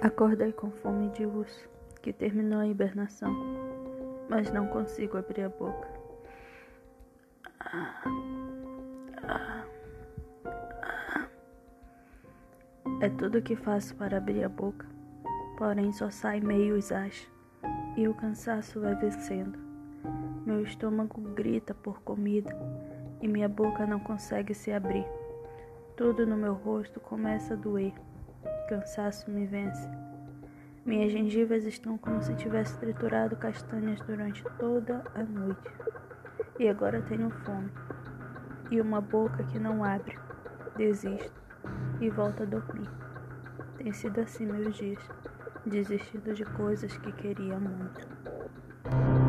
Acordei com fome de urso, que terminou a hibernação, mas não consigo abrir a boca. É tudo o que faço para abrir a boca, porém só sai meio exasto e o cansaço vai vencendo. Meu estômago grita por comida e minha boca não consegue se abrir. Tudo no meu rosto começa a doer. Cansaço me vence. Minhas gengivas estão como se tivesse triturado castanhas durante toda a noite. E agora tenho fome. E uma boca que não abre. Desisto e volto a dormir. Tem sido assim meus dias, desistindo de coisas que queria muito.